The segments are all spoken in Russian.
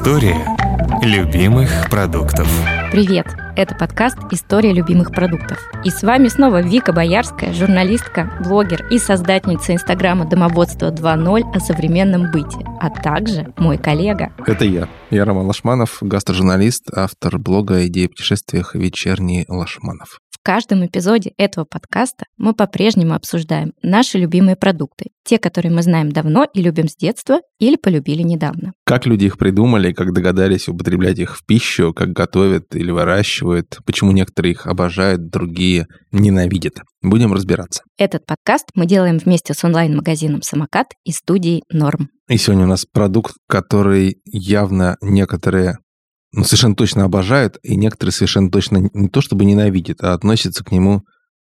История любимых продуктов. Привет! Это подкаст «История любимых продуктов». И с вами снова Вика Боярская, журналистка, блогер и создательница инстаграма «Домоводство 2.0» о современном быте, а также мой коллега. Это я. Я Роман Лашманов, гастрожурналист, автор блога о идеи путешествиях «Вечерний Лашманов». В каждом эпизоде этого подкаста мы по-прежнему обсуждаем наши любимые продукты, те, которые мы знаем давно и любим с детства или полюбили недавно. Как люди их придумали, как догадались употреблять их в пищу, как готовят или выращивают, почему некоторые их обожают, другие ненавидят. Будем разбираться. Этот подкаст мы делаем вместе с онлайн-магазином «Самокат» и студией «Норм». И сегодня у нас продукт, который явно некоторые ну, совершенно точно обожают, и некоторые совершенно точно не то чтобы ненавидят, а относятся к нему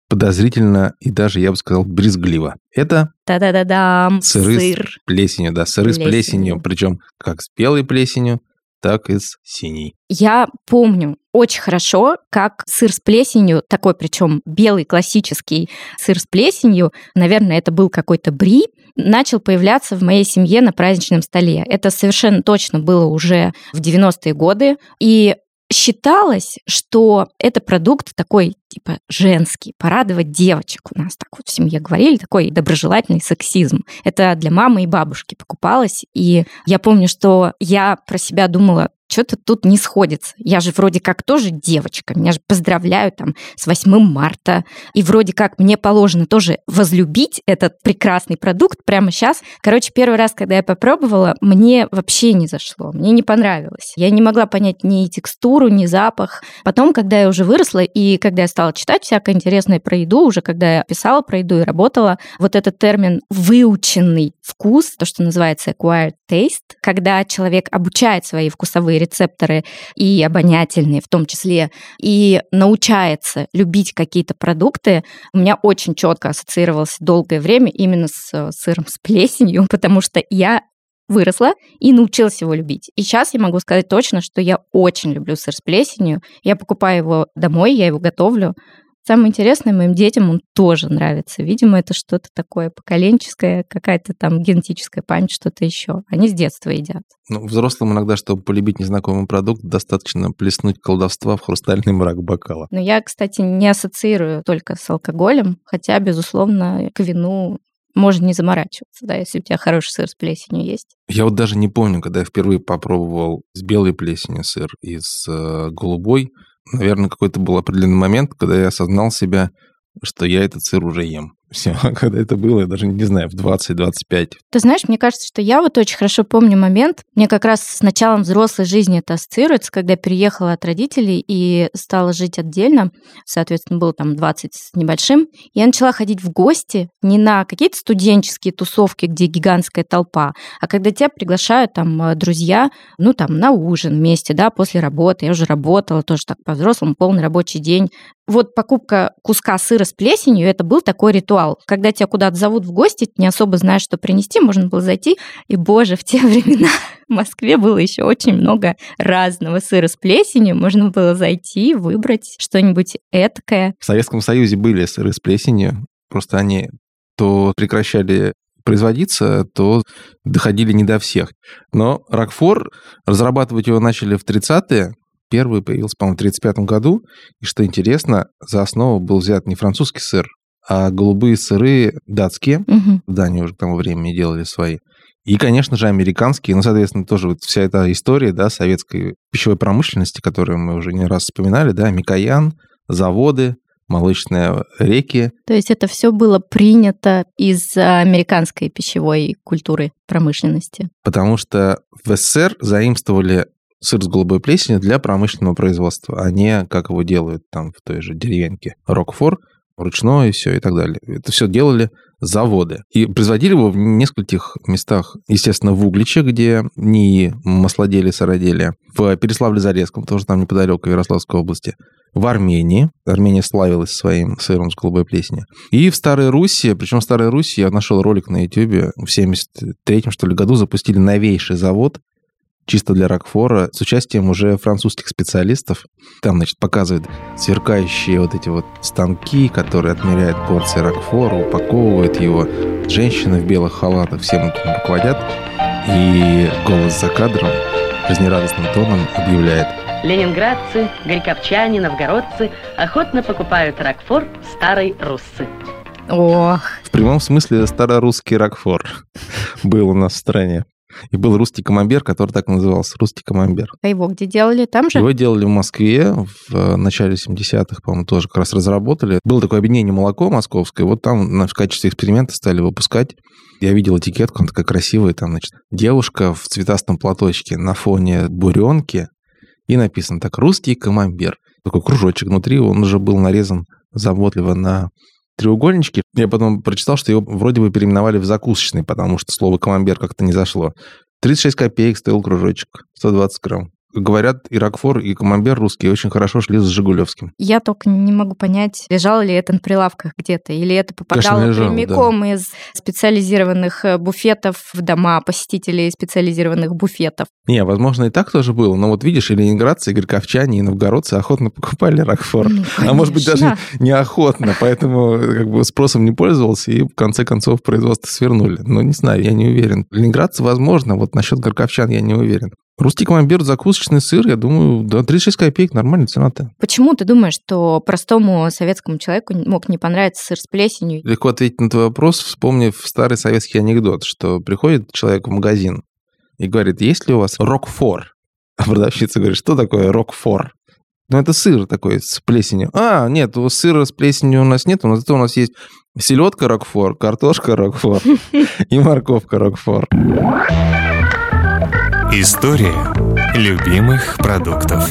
подозрительно и даже, я бы сказал, брезгливо. Это Та-да-да-да. сыры Сыр. с плесенью, да, сыры Плесенью. с плесенью, причем как с белой плесенью, так и с синей. Я помню очень хорошо, как сыр с плесенью, такой причем белый классический сыр с плесенью, наверное, это был какой-то бри, начал появляться в моей семье на праздничном столе. Это совершенно точно было уже в 90-е годы. И считалось, что это продукт такой, типа, женский, порадовать девочек. У нас так вот в семье говорили, такой доброжелательный сексизм. Это для мамы и бабушки покупалось. И я помню, что я про себя думала, что-то тут не сходится. Я же вроде как тоже девочка. Меня же поздравляют там с 8 марта. И вроде как мне положено тоже возлюбить этот прекрасный продукт прямо сейчас. Короче, первый раз, когда я попробовала, мне вообще не зашло. Мне не понравилось. Я не могла понять ни текстуру, ни запах. Потом, когда я уже выросла, и когда я стала читать всякое интересное про еду, уже когда я писала про еду и работала, вот этот термин «выученный вкус», то, что называется acquired taste, когда человек обучает свои вкусовые рецепторы и обонятельные в том числе, и научается любить какие-то продукты, у меня очень четко ассоциировался долгое время именно с э, сыром с плесенью, потому что я выросла и научилась его любить. И сейчас я могу сказать точно, что я очень люблю сыр с плесенью. Я покупаю его домой, я его готовлю. Самое интересное, моим детям он тоже нравится. Видимо, это что-то такое поколенческое, какая-то там генетическая память, что-то еще. Они с детства едят. Ну, взрослым иногда, чтобы полюбить незнакомый продукт, достаточно плеснуть колдовства в хрустальный мрак бокала. Но я, кстати, не ассоциирую только с алкоголем, хотя, безусловно, к вину можно не заморачиваться, да, если у тебя хороший сыр с плесенью есть. Я вот даже не помню, когда я впервые попробовал с белой плесенью сыр и с э, голубой. Наверное, какой-то был определенный момент, когда я осознал себя, что я этот сыр уже ем. Все, когда это было, я даже не знаю, в 20-25. Ты знаешь, мне кажется, что я вот очень хорошо помню момент, мне как раз с началом взрослой жизни это ассоциируется, когда переехала от родителей и стала жить отдельно, соответственно, было там 20 с небольшим, я начала ходить в гости не на какие-то студенческие тусовки, где гигантская толпа, а когда тебя приглашают там э, друзья, ну там на ужин вместе, да, после работы, я уже работала тоже так по-взрослому, полный рабочий день, вот покупка куска сыра с плесенью, это был такой ритуал. Когда тебя куда-то зовут в гости, не особо знаешь, что принести, можно было зайти. И, боже, в те времена в Москве было еще очень много разного сыра с плесенью. Можно было зайти, выбрать что-нибудь этакое. В Советском Союзе были сыры с плесенью, просто они то прекращали производиться, то доходили не до всех. Но Рокфор, разрабатывать его начали в 30-е, первый появился, по-моему, в 1935 году. И что интересно, за основу был взят не французский сыр, а голубые сыры датские. Мгм. В Дании уже к тому времени делали свои. И, конечно же, американские. Ну, соответственно, тоже вот вся эта история, да, советской пищевой промышленности, которую мы уже не раз вспоминали, да, Микоян, заводы, молочные реки. То есть это все было принято из а, американской пищевой культуры промышленности. Потому что в СССР заимствовали сыр с голубой плесенью для промышленного производства, а не как его делают там в той же деревеньке Рокфор, ручное все и так далее. Это все делали заводы. И производили его в нескольких местах. Естественно, в Угличе, где НИИ маслоделие, сыроделие. В Переславле-Зарецком, тоже там неподалеку, Ярославской области. В Армении. Армения славилась своим сыром с голубой плесенью. И в Старой Руси, причем в Старой Руси я нашел ролик на YouTube, в 73-м, что ли, году запустили новейший завод чисто для Рокфора, с участием уже французских специалистов. Там, значит, показывают сверкающие вот эти вот станки, которые отмеряют порции Рокфора, упаковывают его. Женщины в белых халатах всем этим руководят. И голос за кадром жизнерадостным тоном объявляет. Ленинградцы, горьковчане, новгородцы охотно покупают Рокфор старой руссы. Ох, В прямом смысле старорусский Рокфор был у нас в стране. И был русский камамбер, который так назывался, русский камамбер. а его где делали? Там же? Его делали в Москве в э, начале 70-х, по-моему, тоже как раз разработали. Было такое объединение молоко московское, вот там в качестве эксперимента стали выпускать. Я видел этикетку, она такая красивая, там, значит, девушка в цветастом платочке на фоне буренки, и написано так, русский камамбер. Такой кружочек внутри, он уже был нарезан заботливо на треугольнички. Я потом прочитал, что его вроде бы переименовали в закусочный, потому что слово камамбер как-то не зашло. 36 копеек стоил кружочек, 120 грамм. Говорят, и Рокфор, и Камамбер русские очень хорошо шли с Жигулевским. Я только не могу понять, лежало ли это на прилавках где-то, или это попадало Конечно, лежало, прямиком из специализированных э, буфетов в дома посетителей специализированных буфетов. Не, возможно, и так тоже было, но вот видишь, и ленинградцы, и горьковчане, и новгородцы охотно покупали Рокфор. Ну, А может быть, даже неохотно, поэтому как бы спросом не пользовался, и в конце концов производство свернули. Но не знаю, я не уверен. Ленинградцы, возможно, вот насчет горьковчан я не уверен. Русский камамбер, закусочный сыр, я думаю, да, 36 копеек, нормальная цена-то. Почему ты думаешь, что простому советскому человеку мог не понравиться сыр с плесенью? Легко ответить на твой вопрос, вспомнив старый советский анекдот, что приходит человек в магазин и говорит, есть ли у вас рокфор? А продавщица говорит, что такое рокфор? Ну, это сыр такой с плесенью. А, нет, у сыра с плесенью у нас нет, но зато у нас есть селедка рокфор, картошка рокфор и морковка рокфор. История любимых продуктов.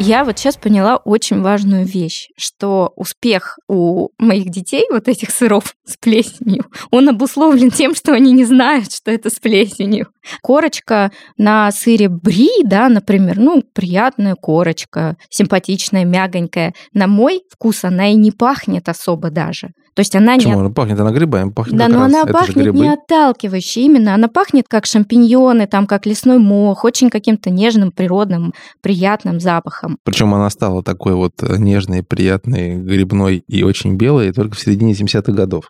Я вот сейчас поняла очень важную вещь, что успех у моих детей, вот этих сыров с плесенью, он обусловлен тем, что они не знают, что это с плесенью. Корочка на сыре бри, да, например, ну, приятная корочка, симпатичная, мягонькая. На мой вкус она и не пахнет особо даже. То есть она не Почему? Она пахнет, она грибами пахнет да, но раз. она Это пахнет не отталкивающе, именно. Она пахнет как шампиньоны, там, как лесной мох, очень каким-то нежным, природным, приятным запахом. Причем она стала такой вот э, нежной, приятной, грибной и очень белой только в середине 70-х годов.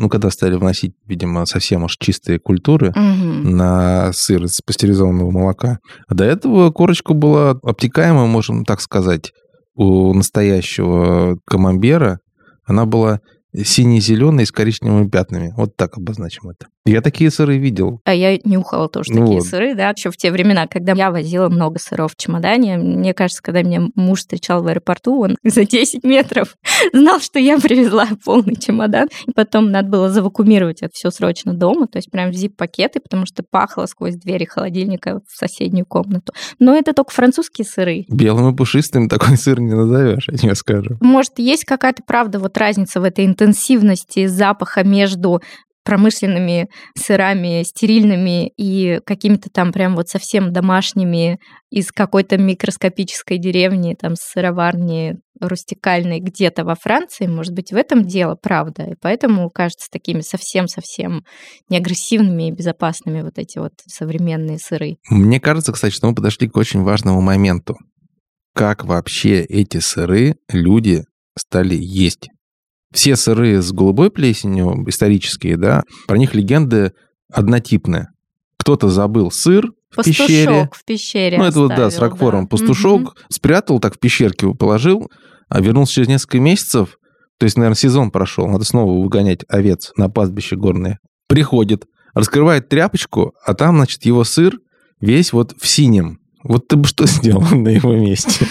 Ну, когда стали вносить, видимо, совсем уж чистые культуры Мгм. на сыр из пастеризованного молока. А до этого корочка была обтекаемая, можем так сказать, у настоящего камамбера. Она была сине-зеленой с коричневыми пятнами. Вот так обозначим это. Я такие сыры видел. А я нюхала тоже Ну такие вот. сыры, да, еще в те времена, когда я возила много сыров в чемодане. Мне кажется, когда меня муж встречал в аэропорту, он за 10 метров знал, что я привезла полный чемодан. И потом надо было завакумировать это все срочно дома, то есть прям в зип-пакеты, потому что пахло сквозь двери холодильника в соседнюю комнату. Но это только французские сыры. Белым и пушистым такой сыр не назовешь, я тебе скажу. Может, есть какая-то, правда, вот разница в этой интенсивности запаха между промышленными сырами, стерильными и какими-то там прям вот совсем домашними из какой-то микроскопической деревни, там, сыроварни рустикальной где-то во Франции, может быть, в этом дело, правда. И поэтому кажется такими совсем-совсем неагрессивными и безопасными вот эти вот современные сыры. Мне кажется, кстати, что мы подошли к очень важному моменту. Как вообще эти сыры люди стали есть? Все сыры с голубой плесенью, исторические, да, про них легенды однотипные. Кто-то забыл сыр в пещере. Пастушок в пещере Ну, это вот, да, с ракфором. да. Пастушок Мгм. спрятал, так в пещерке положил, а вернулся через несколько месяцев, то есть, наверное, сезон прошел, надо снова выгонять овец на пастбище горное. Приходит, раскрывает тряпочку, а там, значит, его сыр весь вот в синем. Вот ты бы что сделал на его месте?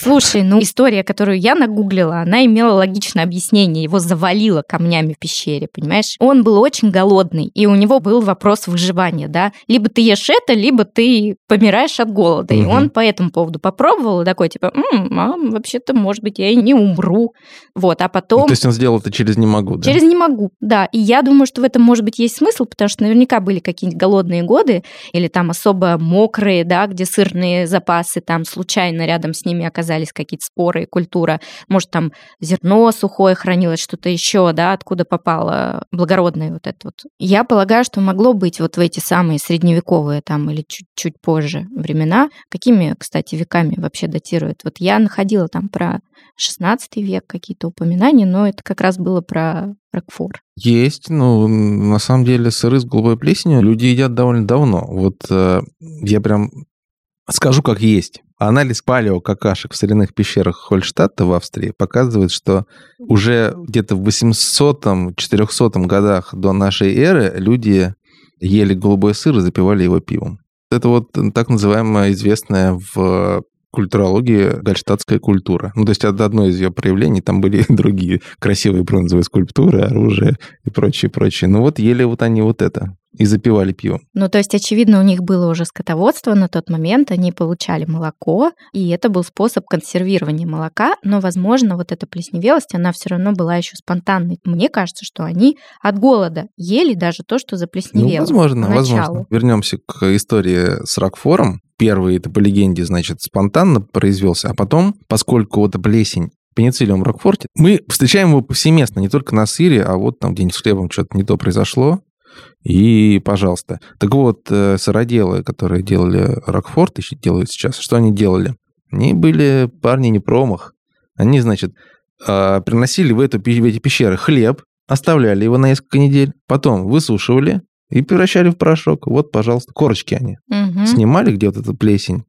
Слушай, ну история, которую я нагуглила, она имела логичное объяснение. Его завалило камнями в пещере, понимаешь? Он был очень голодный, и у него был вопрос выживания, да? Либо ты ешь это, либо ты помираешь от голода. И Мгм. он по этому поводу попробовал, и такой, типа, «М, а, вообще-то, может быть, я и не умру. Вот, а потом... Ну, То есть он сделал это через «не могу», да? Через не могу, да. И я думаю, что в этом, может быть, есть смысл, потому что наверняка были какие-нибудь голодные годы или там особо мокрые, да, где сырные запасы, там случайно рядом с ними оказались какие-то споры и культура. Может, там зерно сухое хранилось, что-то еще, да, откуда попало благородное вот это вот. Я полагаю, что могло быть вот в эти самые средневековые там или чуть-чуть позже времена. Какими, кстати, веками вообще датируют? Вот я находила там про 16 век какие-то упоминания, но это как раз было про Рокфор. Есть, ну, на самом деле сыры с голубой плесенью люди едят довольно давно. Вот э, я прям скажу как есть. Анализ палеокакашек в соляных пещерах Хольштадта в Австрии показывает, что уже где-то в 800-400 годах до нашей эры люди ели голубой сыр и запивали его пивом. Это вот так называемая известная в культурологии гальштадтская культура. Ну, то есть это одно из ее проявлений, там были другие красивые бронзовые скульптуры, оружие и прочее, прочее. Ну вот ели вот они вот это и запивали пивом. Ну, то есть, очевидно, у них было уже скотоводство на тот момент, они получали молоко, и это был способ консервирования молока, но, возможно, вот эта плесневелость, она все равно была еще спонтанной. Мне кажется, что они от голода ели даже то, что заплесневело. Ну, возможно, возможно. Вернемся к истории с Рокфором. Первый, это по легенде, значит, спонтанно произвелся, а потом, поскольку вот плесень пенициллиум Рокфорте, мы встречаем его повсеместно, не только на сыре, а вот там где-нибудь с хлебом что-то не то произошло, и пожалуйста. Так вот, э, сыроделы, которые делали Рокфорт, еще делают сейчас, что они делали? Они были парни не промах. Они, значит, а, приносили в, эту, в эти пещеры хлеб, оставляли его на несколько недель, потом высушивали и превращали в порошок. Вот, пожалуйста, корочки они. Угу. Снимали, где вот эта плесень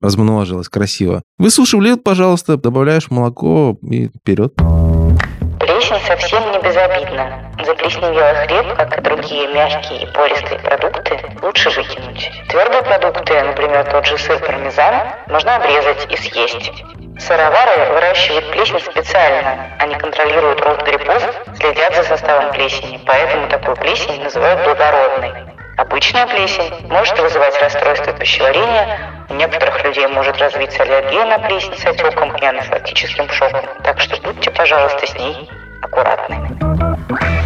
размножилась красиво. Высушивали, пожалуйста, добавляешь молоко и вперед. Плесень совсем не безобидна. Заплесневелый хлеб, как и другие мягкие и пористые продукты, лучше выкинуть. Твердые продукты, например, тот же сыр пармезан, можно обрезать и съесть. Сыровары выращивают плесень специально. Они контролируют рост грибов, следят за составом плесени, поэтому такую плесень называют благородной. Обычная плесень может вызывать расстройство пищеварения, у некоторых людей может развиться аллергия на плесень с отеком и анафилактическим шоком. Так что будьте, пожалуйста, с ней аккуратны.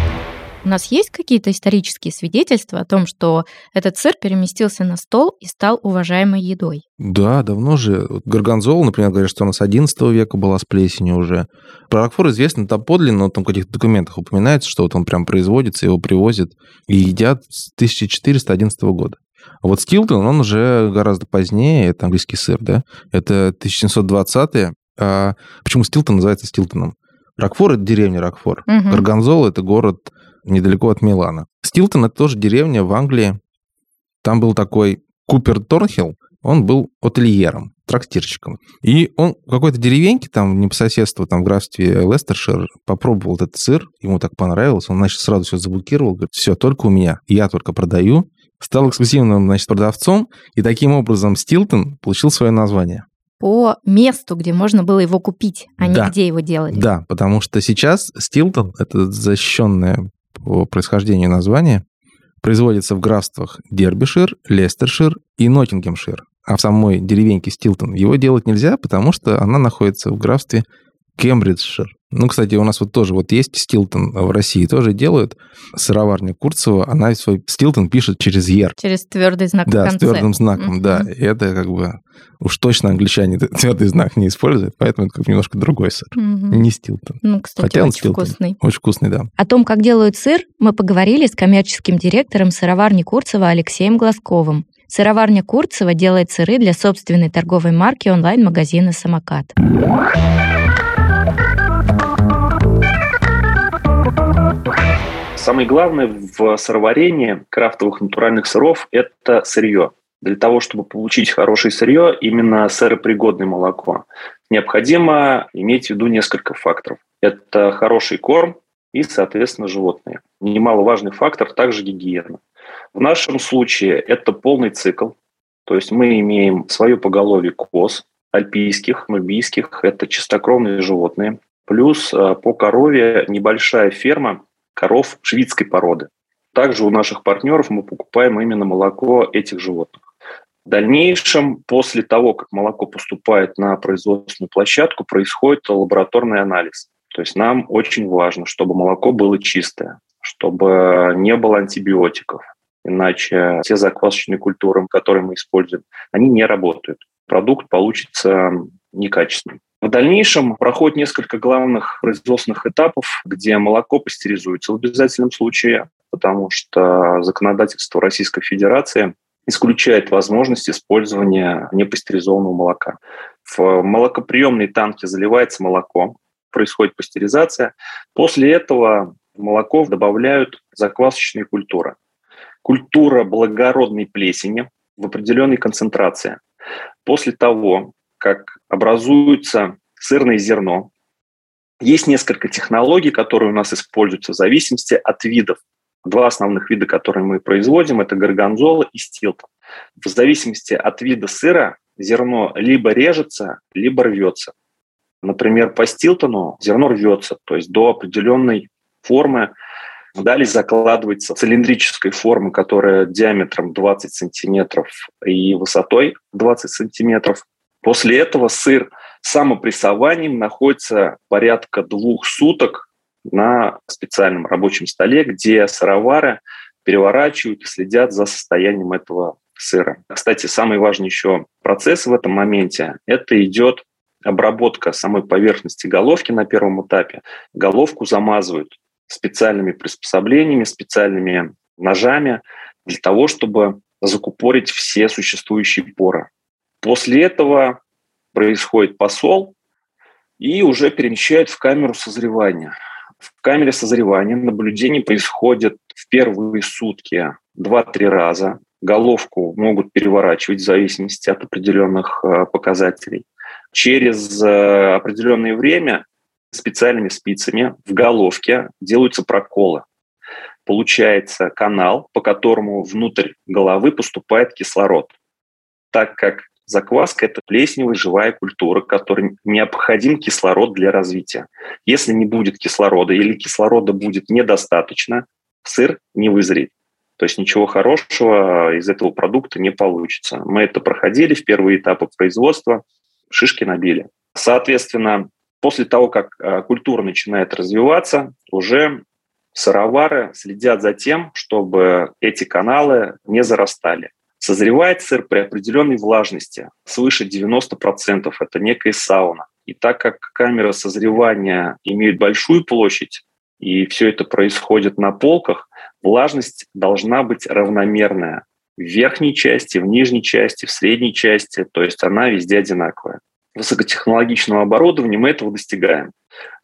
У нас есть какие-то исторические свидетельства о том, что этот сыр переместился на стол и стал уважаемой едой? Да, давно же. Горгонзола, например, говорят, что у нас 11 века была с плесенью уже. Про Рокфор известно там подлинно, но там в каких-то документах упоминается, что вот он прям производится, его привозят и едят с 1411 года. А вот Стилтон, он уже гораздо позднее, это английский сыр, да, это 1720-е. А почему Стилтон называется Стилтоном? Рокфор – это деревня Рокфор. Мгм. Горгонзола – это город недалеко от Милана. Стилтон – это тоже деревня в Англии. Там был такой Купер Торнхилл, он был ательером, трактирщиком. И он в какой-то деревеньке, там, не по соседству, там, в графстве Лестершир, попробовал этот сыр, ему так понравилось, он, значит, сразу все заблокировал, говорит, все, только у меня, я только продаю. Стал эксклюзивным, значит, продавцом, и таким образом Стилтон получил свое название. По месту, где можно было его купить, а не Да. где его делали. Да, потому что сейчас Стилтон, это защищенное по происхождению название, производится в графствах Дербишир, Лестершир и Ноттингемшир. А в самой деревеньке Стилтон его делать нельзя, потому что она находится в графстве Кембриджшир. Ну, кстати, у нас вот тоже вот есть Стилтон в России, тоже делают. Сыроварня Курцева, она свой Стилтон пишет через Ер. Через твердый знак в Да, с конце. твердым знаком, Мгм. да. И это как бы уж точно англичане твердый знак не используют, поэтому это как бы немножко другой сыр. Мгм. Не Стилтон. Ну, кстати, Хотя он очень Стилтон. вкусный. Очень вкусный, да. О том, как делают сыр, мы поговорили с коммерческим директором сыроварни Курцева Алексеем Глазковым. Сыроварня Курцева делает сыры для собственной торговой марки онлайн-магазина «Самокат». Самое главное в сыроварении крафтовых натуральных сыров – это сырье. Для того, чтобы получить хорошее сырье, именно сыропригодное молоко, необходимо иметь в виду несколько факторов. Это хороший корм и, соответственно, животные. Немаловажный фактор также гигиена. В нашем случае это полный цикл. То есть мы имеем свое поголовье коз, альпийских, нубийских, это чистокровные животные. Плюс э, по корове небольшая ферма коров шведской породы. Также у наших партнеров мы покупаем именно молоко этих животных. В дальнейшем, после того, как молоко поступает на производственную площадку, происходит лабораторный анализ. То есть нам очень важно, чтобы молоко было чистое, чтобы не было антибиотиков. Иначе те заквасочные культуры, которые мы используем, они не работают. Продукт получится некачественным. В дальнейшем проходит несколько главных производственных этапов, где молоко пастеризуется в обязательном случае, потому что законодательство Российской Федерации исключает возможность использования непастеризованного молока. В молокоприемные танки заливается молоко, происходит пастеризация. После этого в молоко добавляют заквасочные культуры. Культура благородной плесени в определенной концентрации. После того, как образуется сырное зерно, есть несколько технологий, которые у нас используются в зависимости от видов. Два основных вида, которые мы производим, это горгонзола и стилтон. В зависимости от вида сыра зерно либо режется, либо рвется. Например, по стилтону зерно рвется, то есть до определенной формы. Далее закладывается цилиндрической формы, которая диаметром 20 сантиметров и высотой 20 сантиметров. После этого сыр самопрессованием находится порядка двух суток на специальном рабочем столе, где сыровары переворачивают и следят за состоянием этого сыра. Кстати, самый важный еще процесс в этом моменте – это идет обработка самой поверхности головки на первом этапе. Головку замазывают специальными приспособлениями, специальными ножами для того, чтобы закупорить все существующие поры. После этого происходит посол и уже перемещают в камеру созревания. В камере созревания наблюдение происходит в первые сутки 2-3 раза. Головку могут переворачивать в зависимости от определенных э, показателей. Через э, определенное время специальными спицами в головке делаются проколы. Получается канал, по которому внутрь головы поступает кислород. Так как закваска – это плесневая живая культура, которой необходим кислород для развития. Если не будет кислорода или кислорода будет недостаточно, сыр не вызреет. То есть ничего хорошего из этого продукта не получится. Мы это проходили в первые этапы производства, шишки набили. Соответственно, После того, как э, культура начинает развиваться, уже сыровары следят за тем, чтобы эти каналы не зарастали. Созревает сыр при определенной влажности, свыше 90%, это некая сауна. И так как камеры созревания имеют большую площадь, и все это происходит на полках, влажность должна быть равномерная в верхней части, в нижней части, в средней части, то есть она везде одинаковая высокотехнологичного оборудования мы этого достигаем.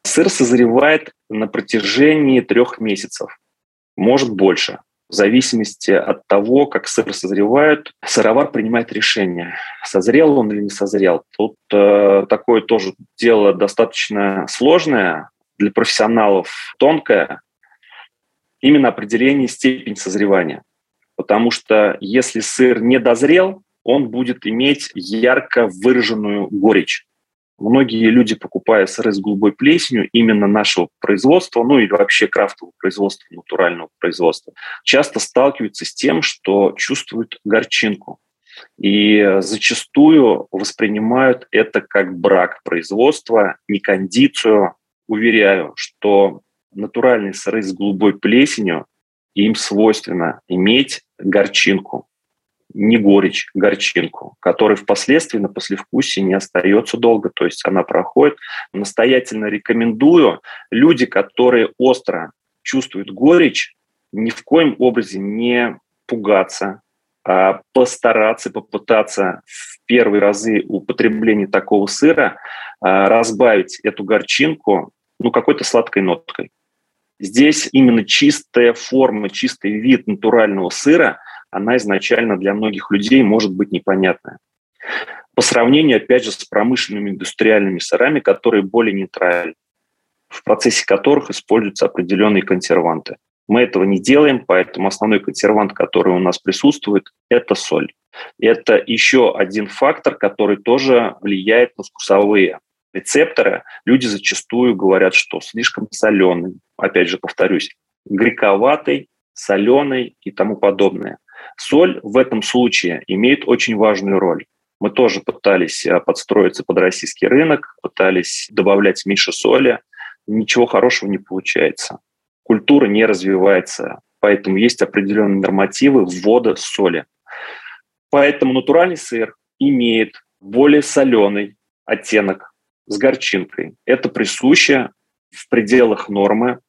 Сыр созревает на протяжении трех месяцев, может больше. В зависимости от того, как сыр созревает, сыровар принимает решение, созрел он или не созрел. Тут э, такое тоже дело достаточно сложное, для профессионалов тонкое, именно определение степени созревания. Потому что если сыр не дозрел, он будет иметь ярко выраженную горечь. Многие люди, покупая сыры с голубой плесенью именно нашего производства, ну или вообще крафтового производства, натурального производства, часто сталкиваются с тем, что чувствуют горчинку. И зачастую воспринимают это как брак производства, не кондицию. Уверяю, что натуральные сыры с голубой плесенью, им свойственно иметь горчинку не горечь, горчинку, которая впоследствии на послевкусии не остается долго, то есть она проходит. Настоятельно рекомендую люди, которые остро чувствуют горечь, ни в коем образе не пугаться, а постараться, попытаться в первые разы употребления такого сыра а, разбавить эту горчинку ну, какой-то сладкой ноткой. Здесь именно чистая форма, чистый вид натурального сыра – она изначально для многих людей может быть непонятная. По сравнению, опять же, с промышленными индустриальными сырами, которые более нейтральны, в процессе которых используются определенные консерванты. Мы этого не делаем, поэтому основной консервант, который у нас присутствует, это соль. Это еще один фактор, который тоже влияет на вкусовые рецепторы. Люди зачастую говорят, что слишком соленый, опять же повторюсь, горьковатый, соленый и тому подобное. Соль в этом случае имеет очень важную роль. Мы тоже пытались э, подстроиться под российский рынок, пытались добавлять меньше соли. Ничего хорошего не получается. Культура не развивается, поэтому есть определенные нормативы ввода соли. Поэтому натуральный сыр имеет более соленый оттенок с горчинкой. Это присуще в пределах нормы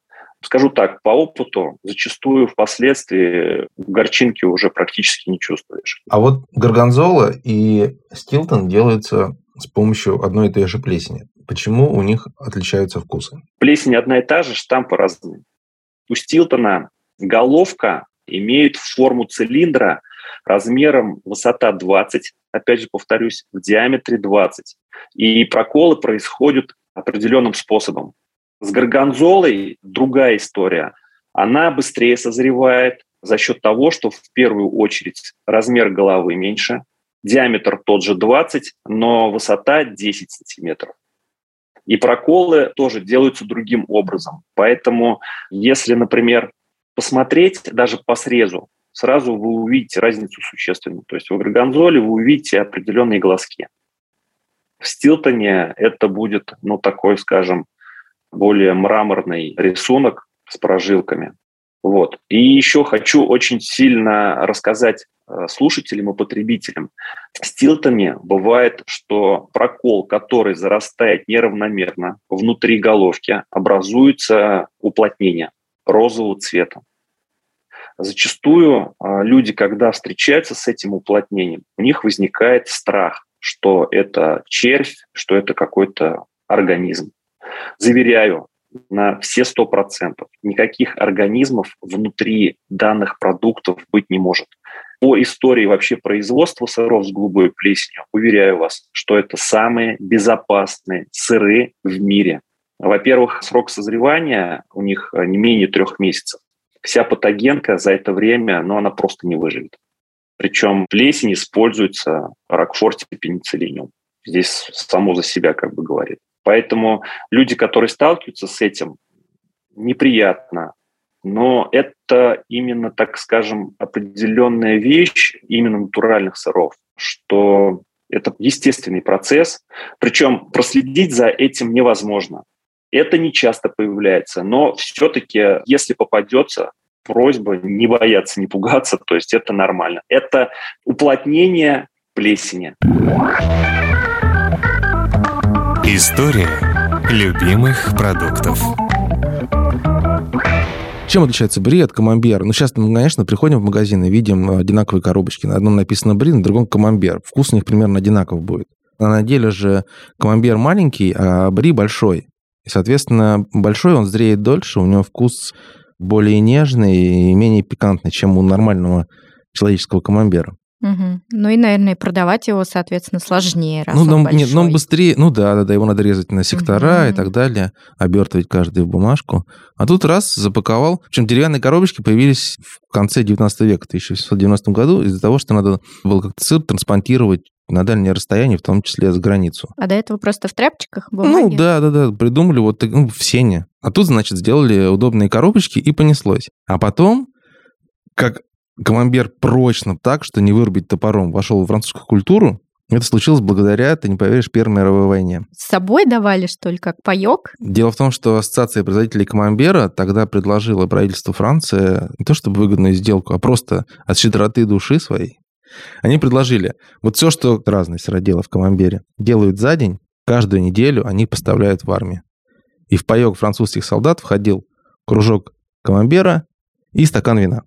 Скажу так, по опыту зачастую впоследствии горчинки уже практически не чувствуешь. А вот горгонзола и стилтон делаются с помощью одной и той же плесени. Почему у них отличаются вкусы? Плесень одна и та же, штампы разные. У стилтона головка имеет форму цилиндра размером высота 20, опять же повторюсь, в диаметре 20. И проколы происходят определенным способом. С горгонзолой другая история. Она быстрее созревает за счет того, что в первую очередь размер головы меньше, диаметр тот же 20, но высота 10 сантиметров. И проколы тоже делаются другим образом. Поэтому, если, например, посмотреть даже по срезу, сразу вы увидите разницу существенную. То есть в горгонзоле вы увидите определенные глазки. В Стилтоне это будет, ну, такой, скажем, более мраморный рисунок с прожилками. Вот. И еще хочу очень сильно рассказать э, слушателям и потребителям. В Стилтоне бывает, что прокол, который зарастает неравномерно внутри головки, образуется уплотнение розового цвета. Зачастую э, люди, когда встречаются с этим уплотнением, у них возникает страх, что это червь, что это какой-то организм. Заверяю, на все сто процентов. Никаких организмов внутри данных продуктов быть не может. По истории вообще производства сыров с голубой плесенью, уверяю вас, что это самые безопасные сыры в мире. Во-первых, срок созревания у них не менее трех месяцев. Вся патогенка за это время, ну, она просто не выживет. Причем плесень используется ракфорте пенициллиниум. Здесь само за себя как бы говорит. Поэтому люди, которые сталкиваются с этим, неприятно. Но это именно, так скажем, определенная вещь именно натуральных сыров, что это естественный процесс, причем проследить за этим невозможно. Это не часто появляется, но все-таки, если попадется, просьба не бояться, не пугаться, то есть это нормально. Это уплотнение плесени. История любимых продуктов. Чем отличается бри от камамбер? Ну, сейчас мы, конечно, приходим в магазин и видим одинаковые коробочки. На одном написано бри, на другом камамбер. Вкус у них примерно одинаков будет. А на деле же камамбер маленький, а бри большой. И, соответственно, большой он зреет дольше, у него вкус более нежный и менее пикантный, чем у нормального человеческого камамбера. Угу. Ну и, наверное, продавать его, соответственно, сложнее, раз ну, он большой. нет, но быстрее, ну да, да, да, его надо резать на сектора угу. и так далее, обертывать каждый в бумажку. А тут раз запаковал. Причем деревянные коробочки появились в конце 19 века, в 1790 году, из-за того, что надо было как-то сыр транспортировать на дальнее расстояние, в том числе за границу. А до этого просто в тряпочках бумаги? Ну, да, да, да, придумали вот ну, в сене. А тут, значит, сделали удобные коробочки и понеслось. А потом, как Камамбер прочно так, что не вырубить топором, вошел в французскую культуру. Это случилось благодаря, ты не поверишь, Первой мировой войне. С собой давали, что ли, как паёк? Дело в том, что Ассоциация производителей камамбера тогда предложила правительству Франции не то чтобы выгодную сделку, а просто от щедроты души своей. Они предложили, вот все, что разные сыроделы в камамбере делают за день, каждую неделю они поставляют в армию. И в паёк французских солдат входил кружок камамбера и стакан вина.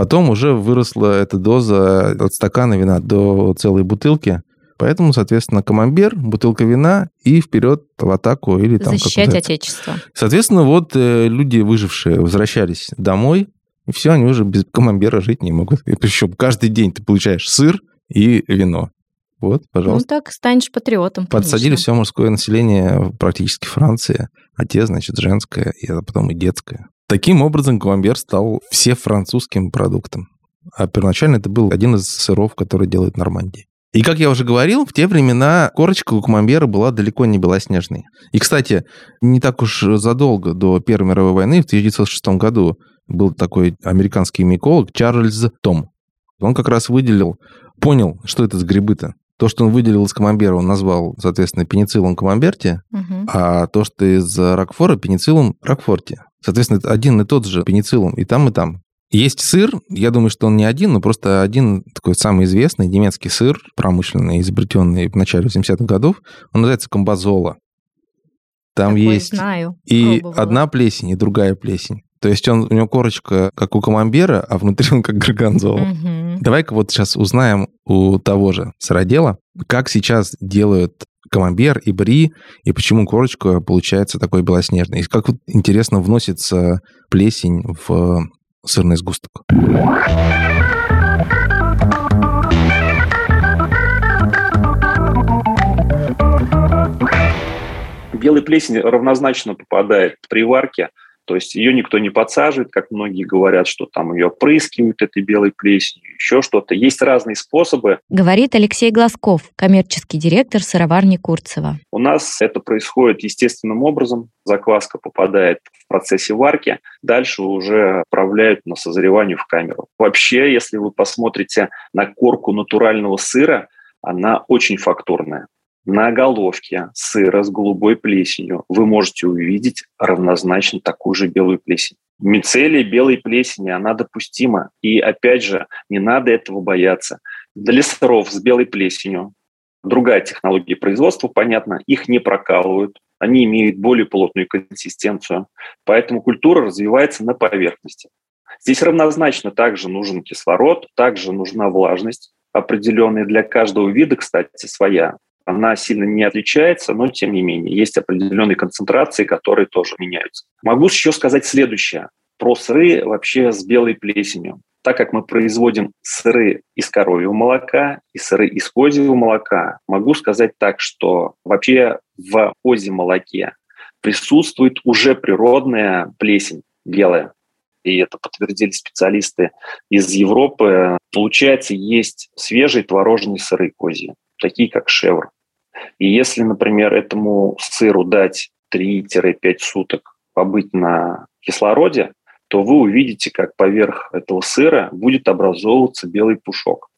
Потом уже выросла эта доза от стакана вина до целой бутылки. Поэтому, соответственно, камамбер, бутылка вина и вперед в атаку или там Защищать Отечество. Соответственно, вот э, люди, выжившие, возвращались домой, и все, они уже без камамбера жить не могут. И причем каждый день ты получаешь сыр и вино. Вот, пожалуйста. Ну так станешь патриотом. Подсадили конечно. все мужское население практически Франции, а те, значит, женское, и потом и детское. Таким образом, камамбер стал все французским продуктом. А первоначально это был один из сыров, который делает Нормандия. И, как я уже говорил, в те времена корочка у камамбера была далеко не белоснежной. И, кстати, не так уж задолго до Первой мировой войны, в 1906 году, был такой американский миколог Чарльз Том. Он как раз выделил, понял, что это за грибы-то. То, что он выделил из камамбера, он назвал, соответственно, пенициллум камамберти, угу. а то, что из ракфора, пенициллум ракфорти. Соответственно, это один и тот же пенициллум и там, и там. Есть сыр, я думаю, что он не один, но просто один такой самый известный немецкий сыр, промышленный, изобретенный в начале 80-х годов, он называется комбазола. Там Такой есть знаю. и пробовала. одна плесень, и другая плесень. То есть он, у него корочка как у камамбера, а внутри он как горгонзола. Мгм. Давай-ка вот сейчас узнаем у того же сыродела, как сейчас делают камамбер и бри, и почему корочка получается такой белоснежной. И как вот интересно вносится плесень в сырный сгусток. Белая плесень равнозначно попадает при варке, то есть ее никто не подсаживает, как многие говорят, что там ее опрыскивают этой белой плесенью, еще что-то. Есть разные способы. Говорит Алексей Глазков, коммерческий директор сыроварни Курцева. У нас это происходит естественным образом. Закваска попадает в процессе варки, дальше уже отправляют на созревание в камеру. Вообще, если вы посмотрите на корку натурального сыра, она очень фактурная. На головке сыра с голубой плесенью вы можете увидеть равнозначно такую же белую плесень. Мицелия белой плесени, она допустима. И опять же, не надо этого бояться. Для сыров с белой плесенью другая технология производства, понятно, их не прокалывают, они имеют более плотную консистенцию, поэтому культура развивается на поверхности. Здесь равнозначно также нужен кислород, также нужна влажность определенная для каждого вида, кстати, своя. Она сильно не отличается, но тем не менее есть определенные концентрации, которые тоже меняются. Могу еще сказать следующее про сыры вообще с белой плесенью. Так как мы производим сыры из коровьего молока и сыры из козьего молока, могу сказать так, что вообще в козьем молоке присутствует уже природная плесень белая. И это подтвердили специалисты из Европы. Получается, есть свежие творожные сыры козьи, такие как шевр. И если, например, этому сыру дать 3-5 суток побыть на кислороде, то вы увидите, как поверх этого сыра будет образовываться белый пушок.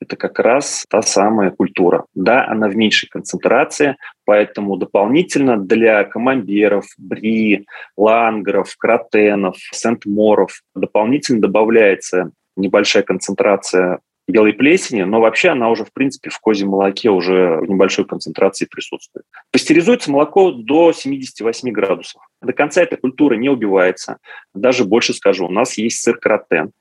Это как раз та самая культура. Да, она в меньшей концентрации, поэтому дополнительно для камамберов, бри, лангеров, кротенов, сент-моров дополнительно добавляется небольшая концентрация белой плесени, но вообще она уже, в принципе, в козьем молоке уже в небольшой концентрации присутствует. Пастеризуется молоко до 78 градусов. До конца эта культура не убивается. Даже больше скажу, у нас есть сыр кротен,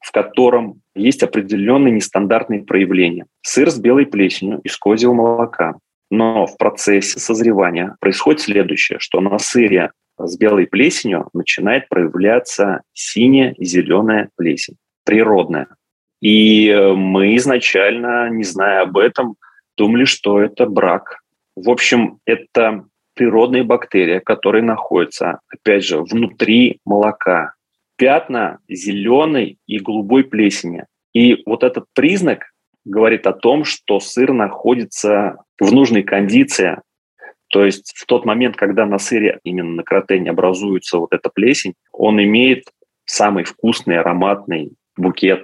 в котором есть определенные нестандартные проявления. Сыр с белой плесенью из козьего молока. Но в процессе созревания происходит следующее, что на сыре с белой плесенью начинает проявляться синяя и зеленая плесень, природная. И мы изначально, не зная об этом, думали, что это брак. В общем, это природные бактерии, которые находятся, опять же, внутри молока. Пятна зеленой и голубой плесени. И вот этот признак говорит о том, что сыр находится в нужной кондиции. То есть в тот момент, когда на сыре, именно на кротене образуется вот эта плесень, он имеет самый вкусный, ароматный букет.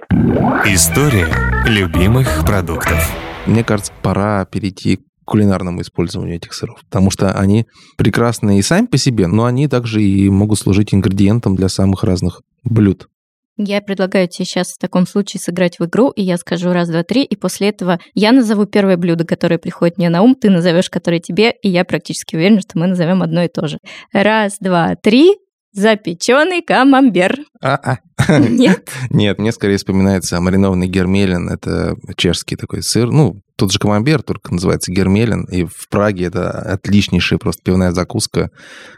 История любимых продуктов. Мне кажется, пора перейти к кулинарному использованию этих сыров, потому что они прекрасны и сами по себе, но они также и могут служить ингредиентом для самых разных блюд. Я предлагаю тебе сейчас в таком случае сыграть в игру, и я скажу раз, два, три, и после этого я назову первое блюдо, которое приходит мне на ум, ты назовешь которое тебе, и я практически уверена, что мы назовем одно и то же. Раз, два, три. Запеченный камамбер. А-а. Нет? Нет, мне скорее вспоминается маринованный гермелин. Это чешский такой сыр. Ну, тот же камамбер, только называется гермелин. И в Праге это отличнейшая просто пивная закуска,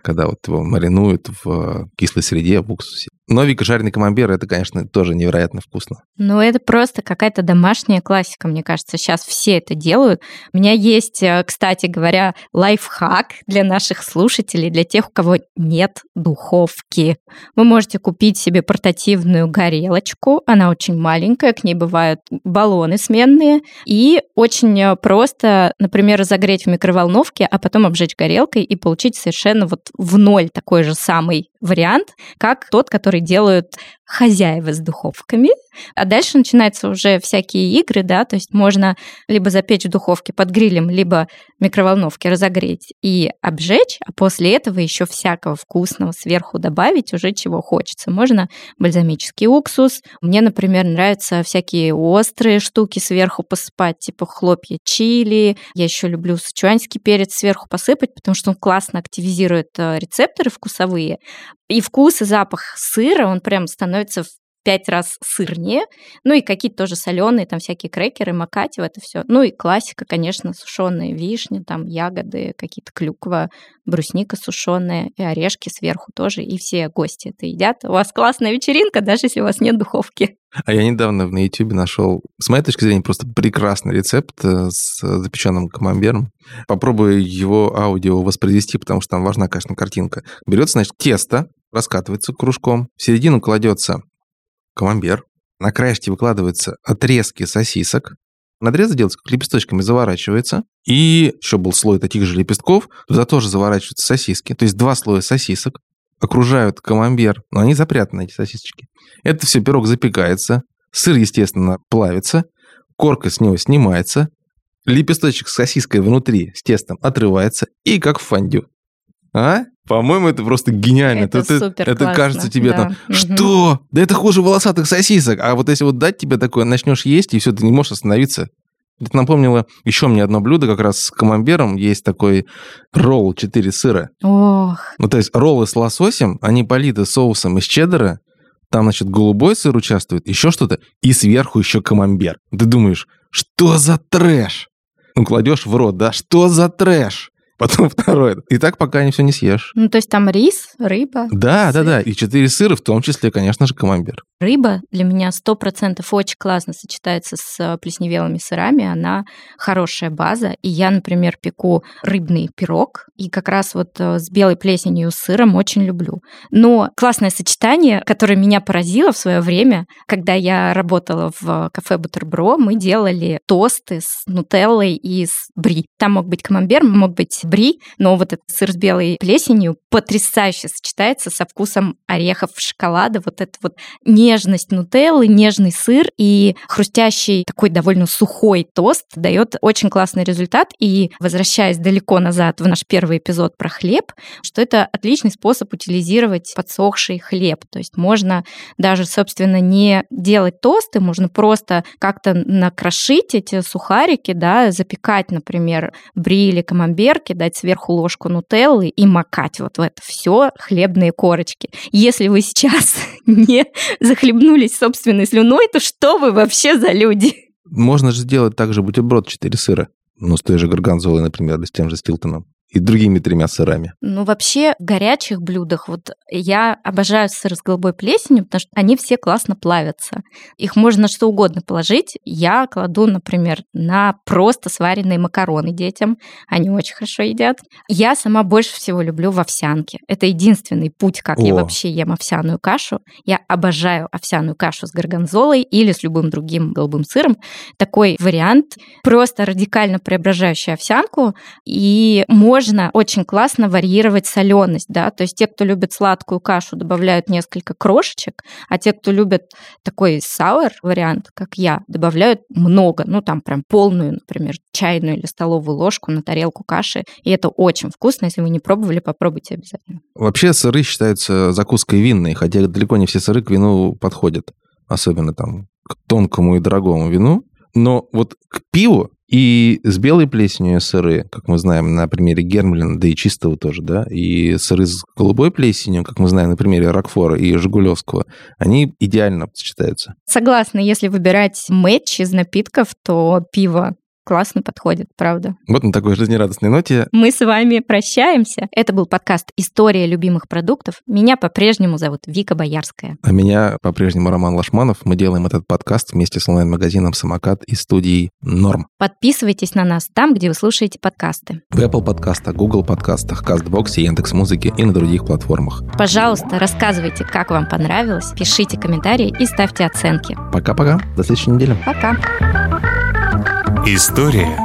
когда вот его маринуют в кислой среде, в уксусе. Но Вика, жареный камамбер, это, конечно, тоже невероятно вкусно. Ну, это просто какая-то домашняя классика, мне кажется. Сейчас все это делают. У меня есть, э, кстати говоря, лайфхак для наших слушателей, для тех, у кого нет духовки. Вы можете купить себе портативную горелочку. Она очень маленькая, к ней бывают баллоны сменные. И очень э, просто, например, разогреть в микроволновке, а потом обжечь горелкой и получить совершенно вот в ноль такой же самый вариант, как тот, который делают хозяева с духовками, а дальше начинаются уже всякие игры, да, то есть можно либо запечь в духовке под грилем, либо в микроволновке разогреть и обжечь, а после этого еще всякого вкусного сверху добавить уже чего хочется. Можно бальзамический уксус. Мне, например, нравятся всякие острые штуки сверху посыпать, типа хлопья чили. Я еще люблю сычуанский перец сверху посыпать, потому что он классно активизирует э, рецепторы вкусовые. И вкус и запах сыра, он прям становится в пять раз сырнее. Ну и какие-то тоже соленые, там всякие крекеры, макать в это все. Ну и классика, конечно, сушеные вишни, там ягоды, какие-то клюква, брусника сушеная и орешки сверху тоже. И все гости это едят. У вас классная вечеринка, даже если у вас нет духовки. А я недавно на YouTube нашел, с моей точки зрения, просто прекрасный рецепт э, с запеченным камамбером. Попробую его аудио воспроизвести, потому что там важна, конечно, картинка. Берется, значит, тесто, раскатывается кружком, в середину кладется камамбер, на краешке выкладываются отрезки сосисок, надрезы делаются лепесточками, заворачивается, и еще был слой таких же лепестков, туда тоже заворачиваются сосиски, то есть два слоя сосисок, окружают камамбер, но они запрятаны, эти сосисочки. Это все пирог запекается, сыр, естественно, плавится, корка с него снимается, лепесточек с сосиской внутри с тестом отрывается, и как в фондю. А? По-моему, это просто гениально. Это это, супер это кажется тебе да. там, что? Да это хуже волосатых сосисок. А вот если вот дать тебе такое, начнешь есть, и все, ты не можешь остановиться. Это напомнило еще мне одно блюдо, как раз с камамбером. Есть такой ролл 4 сыра. Ох, Ну, то есть роллы с лососем, они политы соусом из чеддера, там, значит, голубой сыр участвует, еще что-то, и сверху еще камамбер. Ты думаешь, что за трэш? Ну, кладешь в рот, да, что за трэш? Потом второй. И так пока не все не съешь. ну то есть там рис, рыба. Да, да, Сыр. да. И четыре сыра, в том числе, конечно же, камамбер. Рыба для меня сто процентов очень классно сочетается с э, плесневелыми сырами. Она хорошая база. И я, например, пеку рыбный пирог. И как раз вот э, с белой плесенью с сыром очень люблю. Но классное сочетание, которое меня поразило в свое время, когда я работала в кафе Бутербро, мы делали тосты с нутеллой и с бри. Там мог быть камамбер, мог быть бри, но вот этот сыр с белой плесенью потрясающе сочетается со вкусом орехов, шоколада. Вот это вот нежность нутеллы, нежный сыр и хрустящий такой довольно сухой тост дает очень классный результат. И возвращаясь далеко назад в наш первый эпизод про хлеб, что это отличный способ утилизировать подсохший хлеб. То есть можно даже, собственно, не делать тосты, можно просто как-то накрошить эти сухарики, да, запекать, например, бри или камамберки, дать сверху ложку нутеллы и макать вот в это все хлебные корочки. Если вы сейчас не захлебнулись собственной слюной, то что вы вообще за люди? Можно же сделать также бутерброд 4 сыра. Ну, с той же горгонзолой, например, или с тем же стилтоном. И другими тремя сырами. Ну, вообще, в горячих блюдах, вот я обожаю сыр с голубой плесенью, потому что они все классно плавятся. Их можно что угодно положить. Я кладу, например, на просто сваренные макароны детям. Они очень хорошо едят. Я сама больше всего люблю в овсянке. Это единственный путь, как я О. вообще ем овсяную кашу. Я обожаю овсяную кашу с горгонзолой или с любым другим голубым сыром. Такой вариант, просто радикально преображающий овсянку. И можно очень классно варьировать соленость, да, то есть те, кто любит сладкую кашу, добавляют несколько крошечек, а те, кто любит такой сауэр вариант, как я, добавляют много, ну там прям полную, например, чайную или столовую ложку на тарелку каши, и это очень вкусно, если вы не пробовали, попробуйте обязательно. Вообще сыры считаются закуской винной, хотя далеко не все сыры к вину подходят. Особенно там к тонкому и дорогому вину. Но вот к пиву и с белой плесенью сыры, как мы знаем на примере Гермлина, да и чистого тоже, да, и сыры с голубой плесенью, как мы знаем на примере Рокфора и Жигулевского, они идеально сочетаются. Согласна, если выбирать матч из напитков, то пиво классно подходит, правда. Вот на такой жизнерадостной ноте Мы с вами прощаемся. Это был подкаст «История любимых продуктов». Меня по-прежнему зовут Вика Боярская. А меня по-прежнему Роман Лашманов. Мы делаем этот подкаст вместе с онлайн-магазином «Самокат» и студией «Норм». Подписывайтесь на нас там, где вы слушаете подкасты. В Apple подкастах, Google подкастах, CastBox, Яндекс.Музыке и на других платформах. Пожалуйста, рассказывайте, как вам понравилось, пишите комментарии и ставьте оценки. Пока-пока. До следующей недели. Пока! История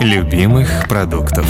любимых продуктов.